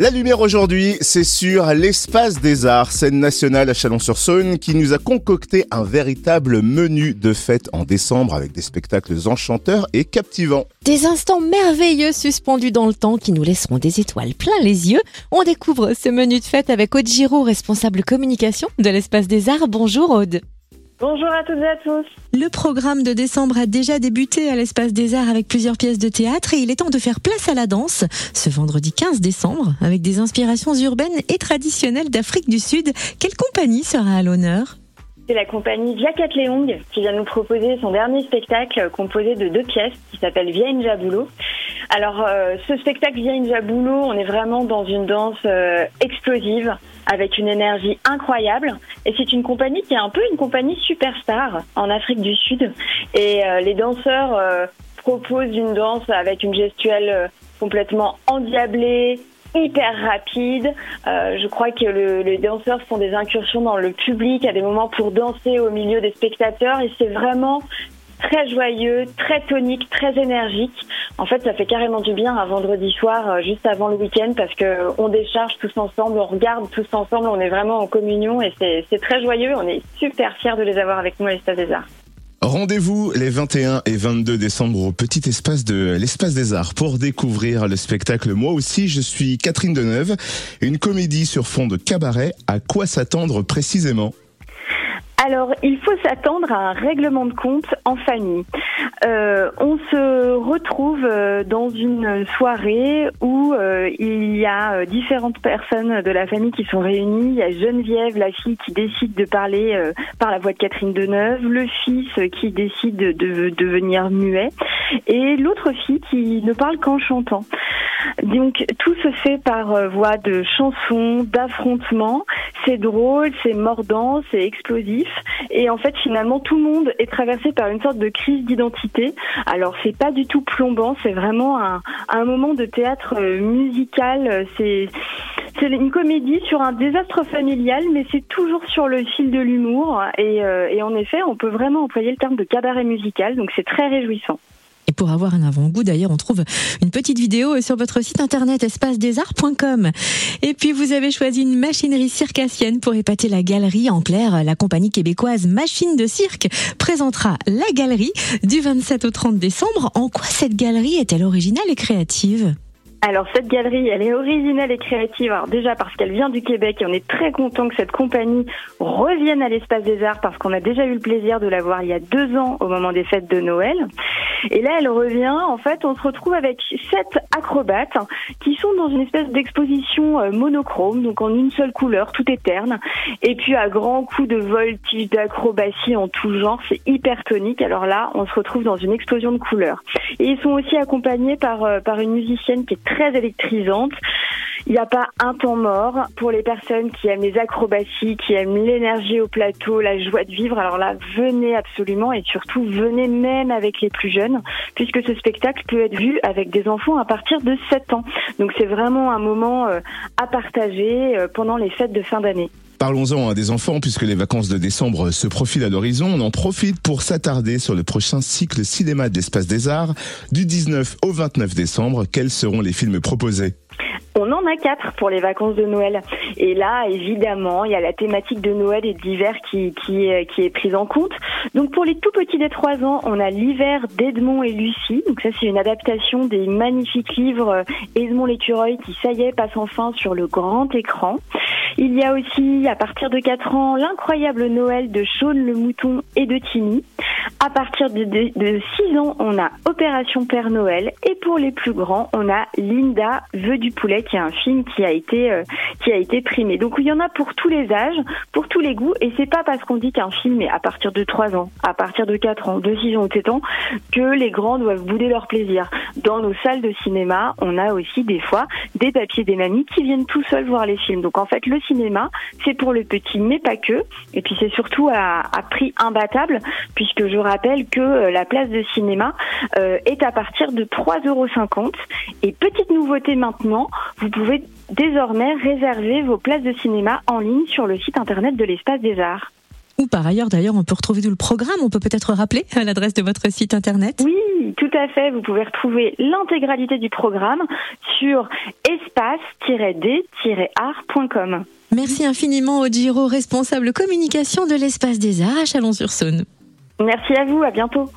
La lumière aujourd'hui, c'est sur l'Espace des Arts, scène nationale à Chalon-sur-Saône, qui nous a concocté un véritable menu de fête en décembre avec des spectacles enchanteurs et captivants. Des instants merveilleux suspendus dans le temps qui nous laisseront des étoiles plein les yeux. On découvre ce menu de fête avec Aude Giraud, responsable communication de l'Espace des Arts. Bonjour Aude. Bonjour à toutes et à tous. Le programme de décembre a déjà débuté à l'Espace des Arts avec plusieurs pièces de théâtre et il est temps de faire place à la danse ce vendredi 15 décembre avec des inspirations urbaines et traditionnelles d'Afrique du Sud. Quelle compagnie sera à l'honneur? C'est la compagnie Jacat Leong qui vient nous proposer son dernier spectacle composé de deux pièces qui s'appelle Via Injabulo. Alors, euh, ce spectacle Via Injabulo, on est vraiment dans une danse euh, explosive avec une énergie incroyable. Et c'est une compagnie qui est un peu une compagnie superstar en Afrique du Sud. Et euh, les danseurs proposent une danse avec une gestuelle complètement endiablée, hyper rapide. Je crois que le, les danseurs font des incursions dans le public à des moments pour danser au milieu des spectateurs et c'est vraiment très joyeux, très tonique, très énergique. En fait, ça fait carrément du bien un vendredi soir, euh, juste avant le week-end, parce que on décharge tous ensemble, on regarde tous ensemble, on est vraiment en communion et c'est très joyeux. On est super fiers de les avoir avec nous à l'Espace des Arts. Rendez-vous les 21 et 22 décembre au petit espace de l'Espace des Arts pour découvrir le spectacle. Moi aussi, je suis Catherine Deneuve, une comédie sur fond de cabaret. À quoi s'attendre précisément? Alors, il faut s'attendre à un règlement de compte en famille. Euh, on se retrouve euh, dans une soirée où euh, il y a différentes personnes de la famille qui sont réunies. Il y a Geneviève, la fille qui décide de parler par la voix de Catherine Deneuve, le fils qui décide de devenir muet, et l'autre fille qui ne parle qu'en chantant. Donc tout se fait par voie de chansons, d'affrontements. C'est drôle, c'est mordant, c'est explosif. Et en fait, finalement, tout le monde est traversé par une sorte de crise d'identité. Alors, c'est pas du tout plombant, c'est vraiment un, un moment de théâtre euh, musical. C'est c'est une comédie sur un désastre familial, mais c'est toujours sur le fil de l'humour. Et, euh, et en effet, on peut vraiment employer le terme de cabaret musical, donc c'est très réjouissant. Pour avoir un avant-goût, d'ailleurs, on trouve une petite vidéo sur votre site internet espacedesarts.com. Et puis, vous avez choisi une machinerie circassienne pour épater la galerie. En clair, la compagnie québécoise Machine de Cirque présentera la galerie du 27 au 30 décembre. En quoi cette galerie est-elle originale et créative? Alors cette galerie, elle est originale et créative. Alors déjà parce qu'elle vient du Québec et on est très content que cette compagnie revienne à l'espace des arts parce qu'on a déjà eu le plaisir de la voir il y a deux ans au moment des fêtes de Noël. Et là, elle revient. En fait, on se retrouve avec sept acrobates qui sont dans une espèce d'exposition euh, monochrome, donc en une seule couleur, tout est terne. Et puis à grands coups de voltige, d'acrobatie en tout genre, c'est hyper tonique. Alors là, on se retrouve dans une explosion de couleurs. Et ils sont aussi accompagnés par euh, par une musicienne qui est très électrisante. Il n'y a pas un temps mort pour les personnes qui aiment les acrobaties, qui aiment l'énergie au plateau, la joie de vivre. Alors là, venez absolument et surtout venez même avec les plus jeunes, puisque ce spectacle peut être vu avec des enfants à partir de 7 ans. Donc c'est vraiment un moment euh, à partager euh, pendant les fêtes de fin d'année. Parlons-en à des enfants puisque les vacances de décembre se profilent à l'horizon. On en profite pour s'attarder sur le prochain cycle cinéma de l'Espace des Arts du 19 au 29 décembre. Quels seront les films proposés? On en a quatre pour les vacances de Noël. Et là, évidemment, il y a la thématique de Noël et d'hiver qui, qui, est prise en compte. Donc pour les tout petits des trois ans, on a l'hiver d'Edmond et Lucie. Donc ça, c'est une adaptation des magnifiques livres Edmond l'écureuil qui, ça y est, passe enfin sur le grand écran. Il y a aussi, à partir de 4 ans, l'incroyable Noël de Shaun le Mouton et de Timmy. À partir de, de, 6 ans, on a Opération Père Noël. Et pour les plus grands, on a Linda veut du poulet, qui est un film qui a été, euh, qui a été primé. Donc il y en a pour tous les âges, pour tous les goûts. Et c'est pas parce qu'on dit qu'un film est à partir de 3 ans, à partir de 4 ans, de 6 ans ou 7 ans, que les grands doivent bouder leur plaisir. Dans nos salles de cinéma, on a aussi des fois des papiers des mamies qui viennent tout seuls voir les films. Donc en fait, le cinéma, c'est pour le petit, mais pas que. Et puis c'est surtout à, prix imbattable, puisque je rappelle que euh, la place de cinéma euh, est à partir de 3,50 euros. Et petite nouveauté maintenant, vous pouvez désormais réserver vos places de cinéma en ligne sur le site internet de l'Espace des Arts. Ou par ailleurs, d'ailleurs, on peut retrouver tout le programme. On peut peut-être rappeler l'adresse de votre site internet. Oui, tout à fait. Vous pouvez retrouver l'intégralité du programme sur espace-d-art.com. Merci infiniment au Giro, responsable communication de l'espace des arts à Chalon-sur-Saône. Merci à vous, à bientôt.